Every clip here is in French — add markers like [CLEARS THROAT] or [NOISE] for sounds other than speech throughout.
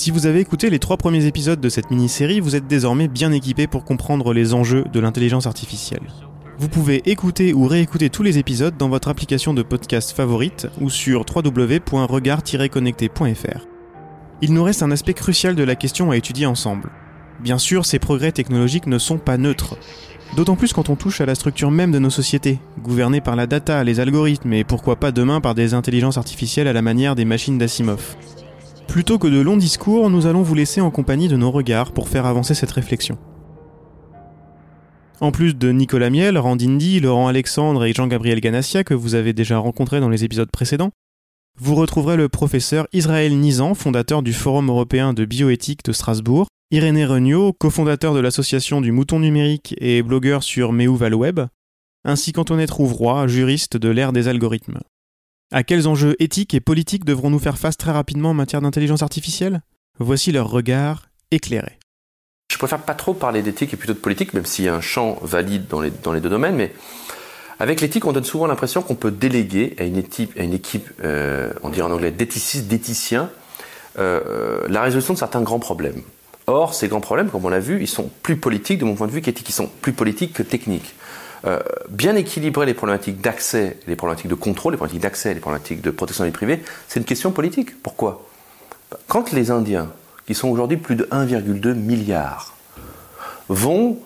Si vous avez écouté les trois premiers épisodes de cette mini-série, vous êtes désormais bien équipé pour comprendre les enjeux de l'intelligence artificielle. Vous pouvez écouter ou réécouter tous les épisodes dans votre application de podcast favorite ou sur www.regard-connecté.fr. Il nous reste un aspect crucial de la question à étudier ensemble. Bien sûr, ces progrès technologiques ne sont pas neutres. D'autant plus quand on touche à la structure même de nos sociétés, gouvernées par la data, les algorithmes et pourquoi pas demain par des intelligences artificielles à la manière des machines d'Asimov. Plutôt que de longs discours, nous allons vous laisser en compagnie de nos regards pour faire avancer cette réflexion. En plus de Nicolas Miel, Randindi, Laurent Alexandre et Jean-Gabriel Ganassia que vous avez déjà rencontrés dans les épisodes précédents, vous retrouverez le professeur Israël Nizan, fondateur du Forum européen de bioéthique de Strasbourg, Irénée Regnault, cofondateur de l'association du Mouton numérique et blogueur sur Web, ainsi qu'Antoinette Rouvroy, juriste de l'ère des algorithmes. À quels enjeux éthiques et politiques devrons-nous faire face très rapidement en matière d'intelligence artificielle? Voici leur regard éclairé. Je préfère pas trop parler d'éthique et plutôt de politique, même s'il y a un champ valide dans les, deux domaines, mais avec l'éthique, on donne souvent l'impression qu'on peut déléguer à une équipe, à une équipe euh, on dirait en anglais, d'éthicistes, d'éthiciens, euh, la résolution de certains grands problèmes. Or, ces grands problèmes, comme on l'a vu, ils sont plus politiques de mon point de vue qu'éthiques, ils sont plus politiques que techniques. Euh, bien équilibrer les problématiques d'accès, les problématiques de contrôle, les problématiques d'accès, les problématiques de protection des privés, c'est une question politique. Pourquoi? Quand les Indiens qui sont aujourd'hui plus de 1,2 milliard, vont,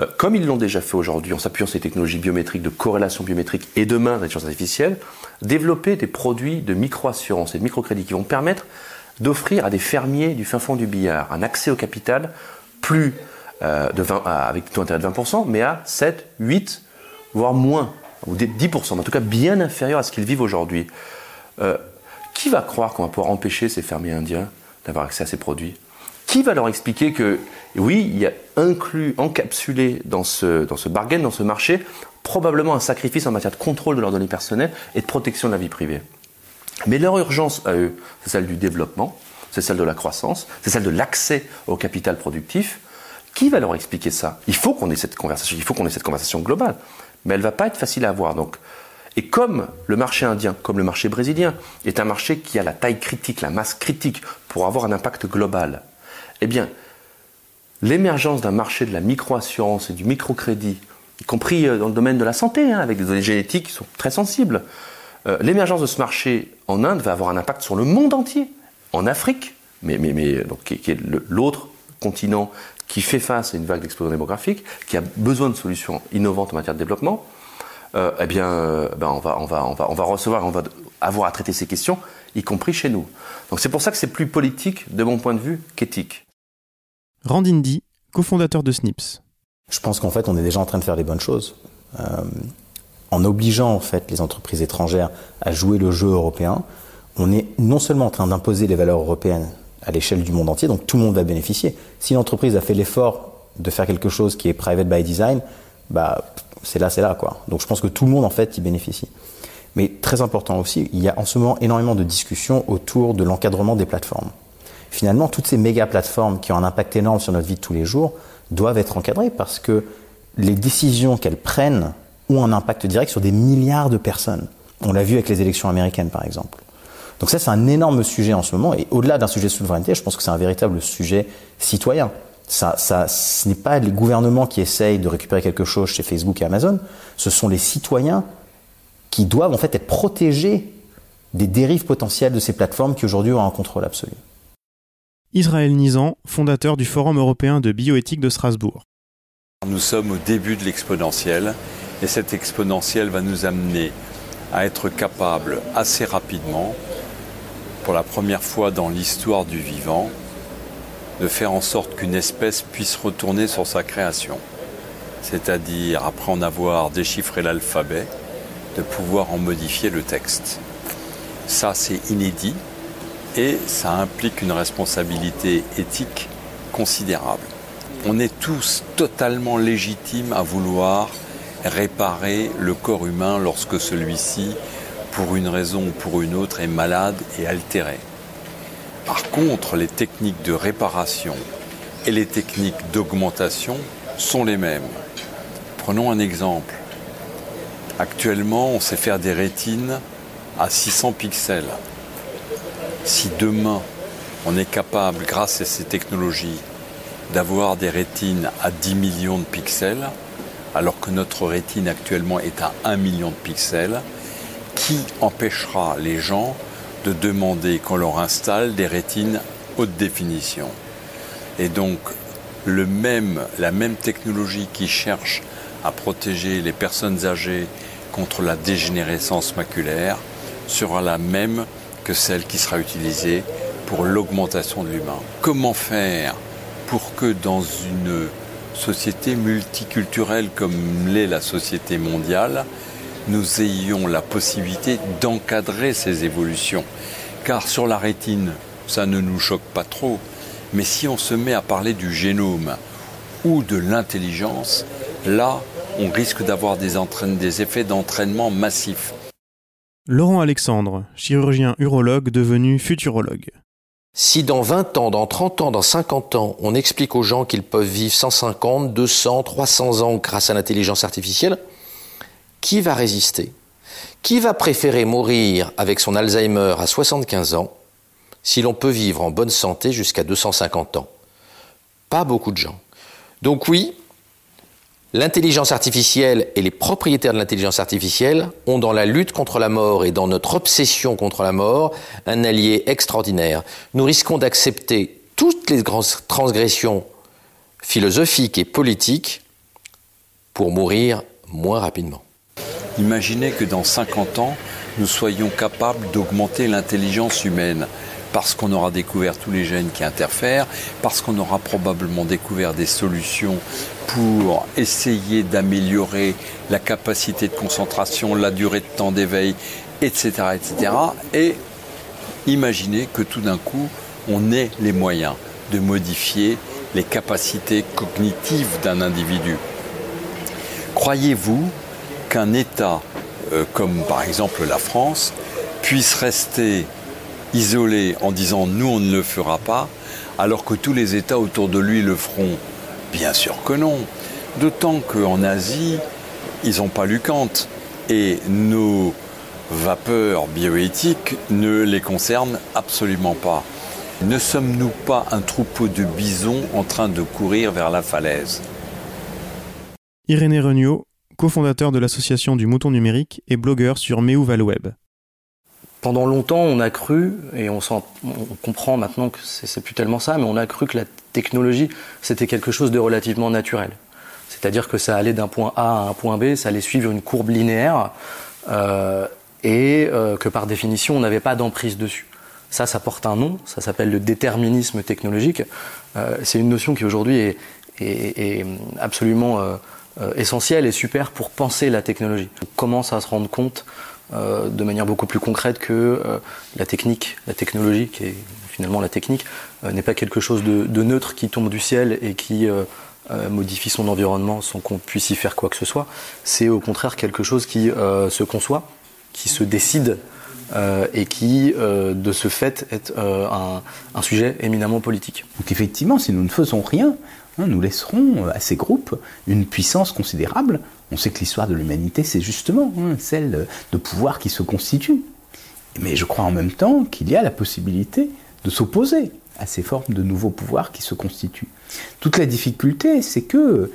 euh, comme ils l'ont déjà fait aujourd'hui en s'appuyant sur les technologies biométriques, de corrélation biométrique et demain d'intelligence artificielle, développer des produits de micro-assurance et de microcrédit qui vont permettre d'offrir à des fermiers du fin fond du billard un accès au capital plus euh, de 20, avec taux d'intérêt de 20%, mais à 7, 8, voire moins, ou 10%, en tout cas bien inférieur à ce qu'ils vivent aujourd'hui. Euh, qui va croire qu'on va pouvoir empêcher ces fermiers indiens d'avoir accès à ces produits? Qui va leur expliquer que, oui, il y a inclus, encapsulé dans ce, dans ce bargain, dans ce marché, probablement un sacrifice en matière de contrôle de leurs données personnelles et de protection de la vie privée? Mais leur urgence à eux, c'est celle du développement, c'est celle de la croissance, c'est celle de l'accès au capital productif. Qui va leur expliquer ça? Il faut qu'on ait cette conversation, il faut qu'on ait cette conversation globale. Mais elle va pas être facile à avoir. Donc, et comme le marché indien, comme le marché brésilien, est un marché qui a la taille critique, la masse critique pour avoir un impact global, eh bien, l'émergence d'un marché de la micro-assurance et du microcrédit, y compris euh, dans le domaine de la santé, hein, avec des données génétiques qui sont très sensibles, euh, l'émergence de ce marché en Inde va avoir un impact sur le monde entier, en Afrique, mais, donc, qui, est l'autre continent qui fait face à une vague d'explosion démographique, qui a besoin de solutions innovantes en matière de développement, euh, eh bien, euh, ben on, va, on, va, on, va, on va recevoir, on va avoir à traiter ces questions, y compris chez nous. Donc c'est pour ça que c'est plus politique, de mon point de vue, qu'éthique. Randindi, cofondateur de Snips. Je pense qu'en fait, on est déjà en train de faire les bonnes choses. Euh, en obligeant en fait les entreprises étrangères à jouer le jeu européen, on est non seulement en train d'imposer les valeurs européennes à l'échelle du monde entier, donc tout le monde va bénéficier. Si l'entreprise a fait l'effort de faire quelque chose qui est private by design, bah c'est là, c'est là, quoi. Donc je pense que tout le monde, en fait, y bénéficie. Mais très important aussi, il y a en ce moment énormément de discussions autour de l'encadrement des plateformes. Finalement, toutes ces méga plateformes qui ont un impact énorme sur notre vie de tous les jours doivent être encadrées parce que les décisions qu'elles prennent ont un impact direct sur des milliards de personnes. On l'a vu avec les élections américaines, par exemple. Donc ça, c'est un énorme sujet en ce moment. Et au-delà d'un sujet de souveraineté, je pense que c'est un véritable sujet citoyen. Ça, ça, ce n'est pas les gouvernements qui essayent de récupérer quelque chose chez Facebook et Amazon, ce sont les citoyens qui doivent en fait être protégés des dérives potentielles de ces plateformes qui aujourd'hui ont un contrôle absolu. Israël Nizan, fondateur du Forum européen de bioéthique de Strasbourg. Nous sommes au début de l'exponentiel et cette exponentielle va nous amener à être capable assez rapidement, pour la première fois dans l'histoire du vivant, de faire en sorte qu'une espèce puisse retourner sur sa création. C'est-à-dire, après en avoir déchiffré l'alphabet, de pouvoir en modifier le texte. Ça, c'est inédit et ça implique une responsabilité éthique considérable. On est tous totalement légitimes à vouloir réparer le corps humain lorsque celui-ci, pour une raison ou pour une autre, est malade et altéré. Par contre, les techniques de réparation et les techniques d'augmentation sont les mêmes. Prenons un exemple. Actuellement, on sait faire des rétines à 600 pixels. Si demain, on est capable, grâce à ces technologies, d'avoir des rétines à 10 millions de pixels, alors que notre rétine actuellement est à 1 million de pixels, qui empêchera les gens de demander qu'on leur installe des rétines haute définition? Et donc, la même technologie qui cherche à protéger les personnes âgées contre la dégénérescence maculaire sera la même que celle qui sera utilisée pour l'augmentation de l'humain. Comment faire pour que dans une société multiculturelle comme l'est la société mondiale, nous ayons la possibilité d'encadrer ces évolutions. Car sur la rétine, ça ne nous choque pas trop. Mais si on se met à parler du génome ou de l'intelligence, là, on risque d'avoir des, des effets d'entraînement massifs. Laurent Alexandre, chirurgien urologue devenu futurologue. Si dans 20 ans, dans 30 ans, dans 50 ans, on explique aux gens qu'ils peuvent vivre 150, 200, 300 ans grâce à l'intelligence artificielle, qui va résister? Qui va préférer mourir avec son Alzheimer à 75 ans si l'on peut vivre en bonne santé jusqu'à 250 ans? Pas beaucoup de gens. Donc oui, L'intelligence artificielle et les propriétaires de l'intelligence artificielle ont dans la lutte contre la mort et dans notre obsession contre la mort un allié extraordinaire. Nous risquons d'accepter toutes les grandes transgressions philosophiques et politiques pour mourir moins rapidement. Imaginez que dans 50 ans, nous soyons capables d'augmenter l'intelligence humaine parce qu'on aura découvert tous les gènes qui interfèrent, parce qu'on aura probablement découvert des solutions pour essayer d'améliorer la capacité de concentration, la durée de temps d'éveil, etc., etc. Et imaginez que tout d'un coup, on ait les moyens de modifier les capacités cognitives d'un individu. Croyez-vous qu'un État euh, comme par exemple la France puisse rester isolé en disant nous on ne le fera pas, alors que tous les États autour de lui le feront Bien sûr que non. D'autant qu'en Asie, ils n'ont pas lu Kant. Et nos vapeurs bioéthiques ne les concernent absolument pas. Ne sommes-nous pas un troupeau de bisons en train de courir vers la falaise? Irénée Regnault, cofondateur de l'association du mouton numérique et blogueur sur Web pendant longtemps, on a cru, et on, comprend maintenant que c'est plus tellement ça, mais on a cru que la technologie, c'était quelque chose de relativement naturel. C'est-à-dire que ça allait d'un point A à un point B, ça allait suivre une courbe linéaire, euh, et euh, que par définition, on n'avait pas d'emprise dessus. Ça, ça porte un nom, ça s'appelle le déterminisme technologique. Euh, c'est une notion qui aujourd'hui est, absolument essentielle et super pour penser la technologie. On commence à se rendre compte euh, de manière beaucoup plus concrète que euh, la technique, la technologie, qui est finalement la technique, euh, n'est pas quelque chose de, neutre qui tombe du ciel et qui modifie son environnement sans qu'on puisse y faire quoi que ce soit. C'est au contraire quelque chose qui se conçoit, qui se décide et qui, de ce fait, est un, un, sujet éminemment politique. Donc effectivement, si nous ne faisons rien, nous laisserons à ces groupes une puissance considérable on sait que l'histoire de l'humanité, c'est justement hein, celle de pouvoir qui se constitue. Mais je crois en même temps qu'il y a la possibilité de s'opposer à ces formes de nouveaux pouvoirs qui se constituent. Toute la difficulté, c'est que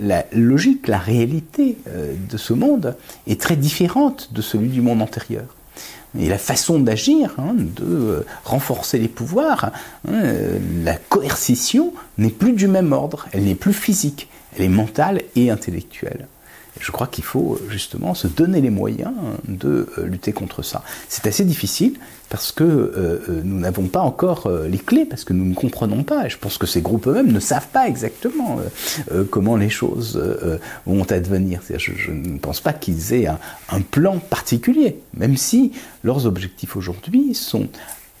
la logique, la réalité euh, de ce monde est très différente de celui du monde antérieur. Et la façon d'agir, hein, de euh, renforcer les pouvoirs, hein, euh, la coercition n'est plus du même ordre, elle n'est plus physique, elle est mentale et intellectuelle. Je crois qu'il faut euh, justement se donner les moyens de euh, lutter contre ça. C'est assez difficile parce que euh, nous n'avons pas encore les clés, parce que nous ne comprenons pas. Et je pense que ces groupes eux-mêmes ne savent pas exactement comment les choses vont advenir. Je, ne pense pas qu'ils aient un, plan particulier, même si leurs objectifs aujourd'hui sont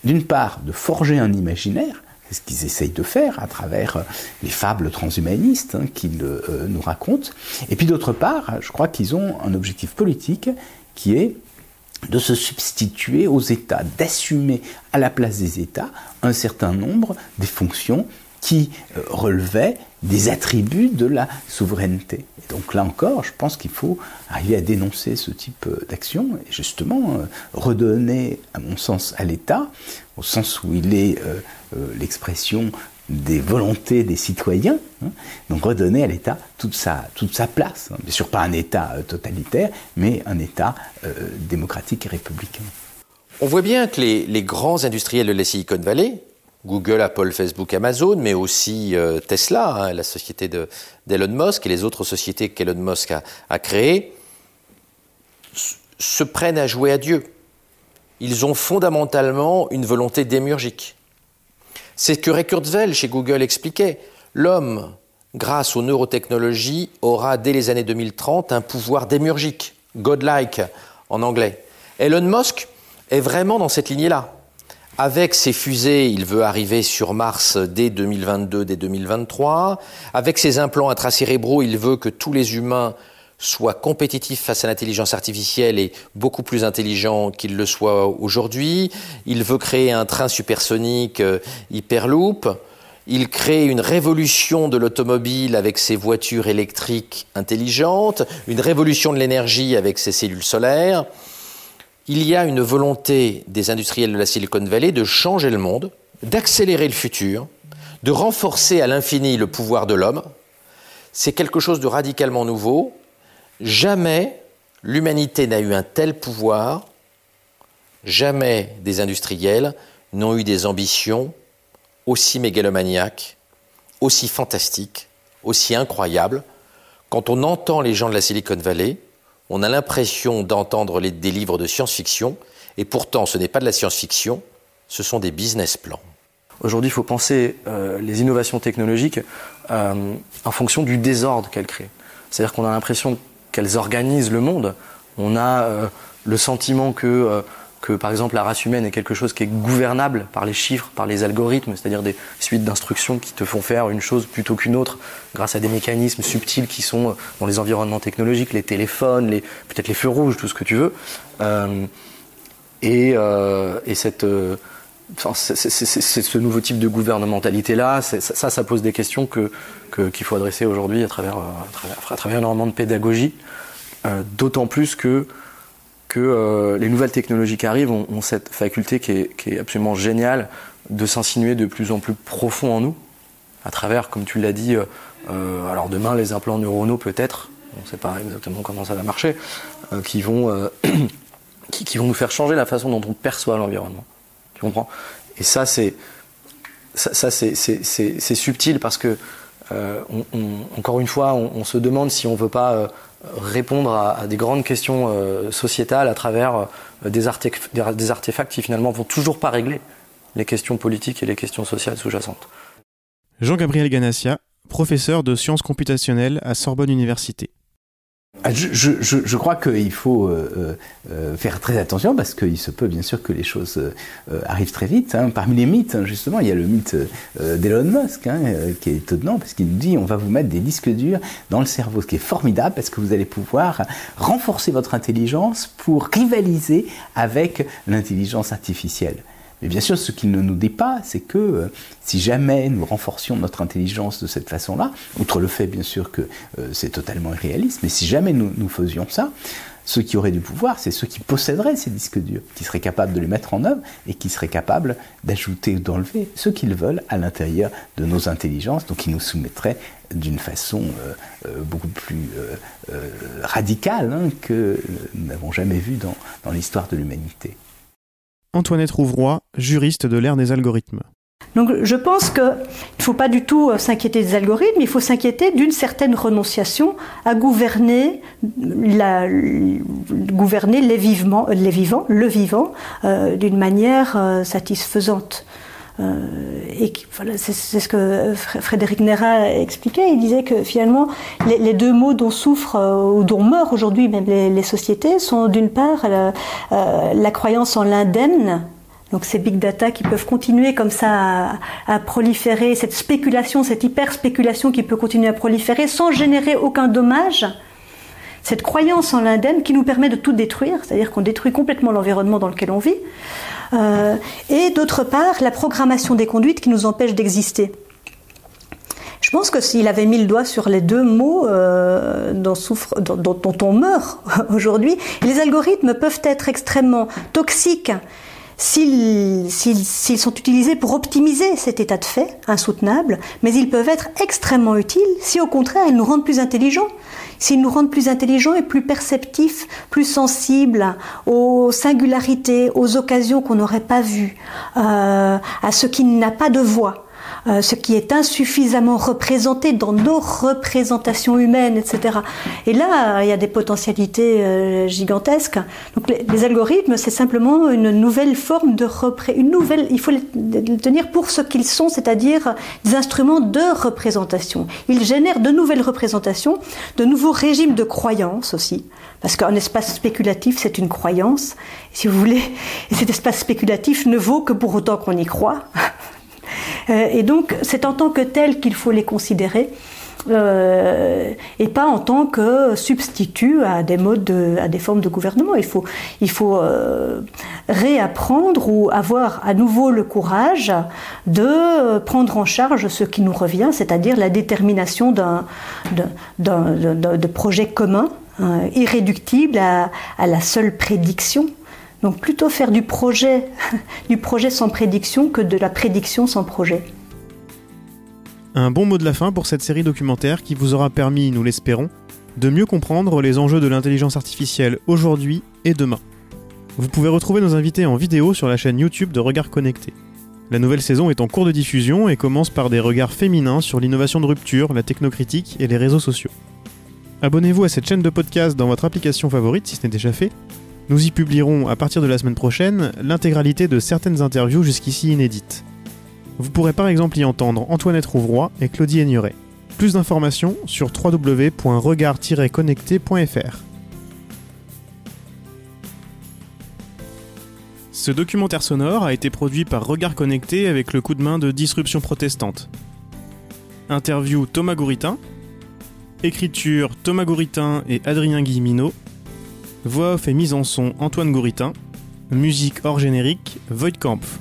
d'une part de forger un imaginaire, ce qu'ils essayent de faire à travers euh, les fables transhumanistes hein, qu'ils euh, nous racontent. Et puis d'autre part, je crois qu'ils ont un objectif politique qui est de se substituer aux États, d'assumer à la place des États un certain nombre des fonctions qui euh, relevaient des attributs de la souveraineté. Et donc là encore, je pense qu'il faut arriver à dénoncer ce type euh, d'action et justement euh, redonner, à mon sens, à l'État, au sens où il est euh, l'expression des volontés des citoyens, hein, donc redonner à l'État toute sa, toute sa place. Bien sûr, pas un État totalitaire, mais un État démocratique et républicain. On voit bien que les, les grands industriels de la Silicon Valley, Google, Apple, Facebook, Amazon, mais aussi euh, Tesla, hein, la société d'Elon Musk et les autres sociétés qu'Elon Musk a, créées, se prennent à jouer à Dieu. Ils ont fondamentalement une volonté démiurgique. C'est ce que Ray Kurzweil chez Google expliquait. L'homme, grâce aux neurotechnologies, aura dès les années 2030 un pouvoir démiurgique, godlike en anglais. Elon Musk est vraiment dans cette lignée-là. Avec ses fusées, il veut arriver sur Mars dès 2022, dès 2023. Avec ses implants intracérébraux, il veut que tous les humains soient compétitifs face à l'intelligence artificielle et beaucoup plus intelligents qu'ils le soient aujourd'hui. Il veut créer un train supersonique euh, Hyperloop. Il crée une révolution de l'automobile avec ses voitures électriques intelligentes, une révolution de l'énergie avec ses cellules solaires il y a une volonté des industriels de la Silicon Valley de changer le monde, d'accélérer le futur, de renforcer à l'infini le pouvoir de l'homme. C'est quelque chose de radicalement nouveau. Jamais l'humanité n'a eu un tel pouvoir, jamais des industriels n'ont eu des ambitions aussi mégalomaniaques, aussi fantastiques, aussi incroyables. Quand on entend les gens de la Silicon Valley, on a l'impression d'entendre des livres de science-fiction, et pourtant ce n'est pas de la science-fiction, ce sont des business plans. Aujourd'hui, il faut penser euh, les innovations technologiques euh, en fonction du désordre qu'elles créent. C'est-à-dire qu'on a l'impression qu'elles organisent le monde. On a euh, le sentiment que que par exemple la race humaine est quelque chose qui est gouvernable par les chiffres, par les algorithmes, c'est-à-dire des suites d'instructions qui te font faire une chose plutôt qu'une autre grâce à des mécanismes subtils qui sont euh, dans les environnements technologiques, les téléphones, peut-être les feux rouges, tout ce que tu veux. Euh, et, euh, et, cette, c'est, ce nouveau type de gouvernementalité-là, ça, ça pose des questions que, que, qu'il faut adresser aujourd'hui à travers, à travers, à travers énormément de pédagogie, d'autant plus que que euh, les nouvelles technologies qui arrivent ont, cette faculté qui est, absolument géniale de s'insinuer de plus en plus profond en nous, à travers, comme tu l'as dit, euh, euh, alors demain les implants neuronaux peut-être, on ne sait pas exactement comment ça va marcher, qui, vont, [CLEARS THROAT] qui, vont nous faire changer la façon dont on perçoit l'environnement. Tu comprends? Et ça, c'est ça, c'est subtil parce que, encore une fois, on, on, se demande si on ne veut pas répondre à, des grandes questions euh, sociétales à travers euh, des, artefacts qui finalement vont toujours pas régler les questions politiques et les questions sociales sous-jacentes. Jean-Gabriel Ganassia, professeur de sciences computationnelles à Sorbonne Université. Ah, je, crois qu'il faut euh, euh, faire très attention parce qu'il se peut bien sûr que les choses euh, arrivent très vite. Hein. Parmi les mythes, hein, justement, il y a le mythe d'Elon Musk hein, qui est étonnant parce qu'il nous dit on va vous mettre des disques durs dans le cerveau, ce qui est formidable parce que vous allez pouvoir renforcer votre intelligence pour rivaliser avec l'intelligence artificielle. Mais bien sûr, ce qu'il ne nous dit pas, c'est que euh, si jamais nous renforcions notre intelligence de cette façon-là, outre le fait bien sûr que euh, c'est totalement irréaliste, mais si jamais nous, faisions ça, ceux qui auraient du pouvoir, c'est ceux qui posséderaient ces disques durs, qui seraient capables de les mettre en œuvre et qui seraient capables d'ajouter ou d'enlever ce qu'ils veulent à l'intérieur de nos intelligences, donc qui nous soumettraient d'une façon euh, beaucoup plus radicale hein, que nous n'avons jamais vu dans l'histoire de l'humanité. Antoinette Rouvroy, juriste de l'ère des algorithmes. Donc je pense qu'il ne faut pas du tout euh, s'inquiéter des algorithmes, il faut s'inquiéter d'une certaine renonciation à gouverner, gouverner les, vivants, les vivants, le vivant, euh, d'une manière euh, satisfaisante. Et voilà, c'est ce que Frédéric Nera expliquait. Il disait que finalement, les, deux mots dont souffrent ou dont meurent aujourd'hui même les, sociétés sont d'une part la croyance en l'indemne, donc ces big data qui peuvent continuer comme ça à, proliférer, cette spéculation, cette hyper spéculation qui peut continuer à proliférer sans générer aucun dommage, cette croyance en l'indemne qui nous permet de tout détruire, c'est-à-dire qu'on détruit complètement l'environnement dans lequel on vit, euh, et d'autre part la programmation des conduites qui nous empêche d'exister. Je pense que s'il avait mis le doigt sur les deux mots euh, dont, dont, on meurt [LAUGHS] aujourd'hui, les algorithmes peuvent être extrêmement toxiques s'ils sont utilisés pour optimiser cet état de fait insoutenable, mais ils peuvent être extrêmement utiles si au contraire ils nous rendent plus intelligents, s'ils nous rendent plus intelligents et plus perceptifs, plus sensibles aux singularités, aux occasions qu'on n'aurait pas vues, euh, à ce qui n'a pas de voix. Euh, ce qui est insuffisamment représenté dans nos représentations humaines, etc. Et là, il y a des potentialités euh, gigantesques. Donc les, algorithmes, c'est simplement une nouvelle forme de une nouvelle. Il faut les tenir pour ce qu'ils sont, c'est-à-dire des instruments de représentation. Ils génèrent de nouvelles représentations, de nouveaux régimes de croyances aussi. Parce qu'un espace spéculatif, c'est une croyance. Si vous voulez, et [LAUGHS] cet espace spéculatif ne vaut que pour autant qu'on y croit. Euh, et donc, c'est en tant que tel qu'il faut les considérer. Euh, et pas en tant que substitut à des modes, à des formes de gouvernement. Il faut, il faut euh, réapprendre ou avoir à nouveau le courage de prendre en charge ce qui nous revient, c'est-à-dire la détermination d'un, de projet commun, hein, irréductible à, à la seule prédiction. Donc plutôt faire du projet, [LAUGHS] du projet sans prédiction que de la prédiction sans projet. Un bon mot de la fin pour cette série documentaire qui vous aura permis, nous l'espérons, de mieux comprendre les enjeux de l'intelligence artificielle aujourd'hui et demain. Vous pouvez retrouver nos invités en vidéo sur la chaîne YouTube de Regards Connectés. La nouvelle saison est en cours de diffusion et commence par des regards féminins sur l'innovation de rupture, la technocritique et les réseaux sociaux. Abonnez-vous à cette chaîne de podcast dans votre application favorite si ce n'est déjà fait nous y publierons à partir de la semaine prochaine l'intégralité de certaines interviews jusqu'ici inédites. Vous pourrez par exemple y entendre Antoinette Rouvroy et Claudie Aigneret. Plus d'informations sur www.regard-connecté.fr. Ce documentaire sonore a été produit par Regard Connecté avec le coup de main de Disruption Protestante. Interview Thomas Gouritin. Écriture Thomas Gouritin et Adrien Guillemino. Voix off et mise en son Antoine Gouritin. Musique hors générique Voidkampf.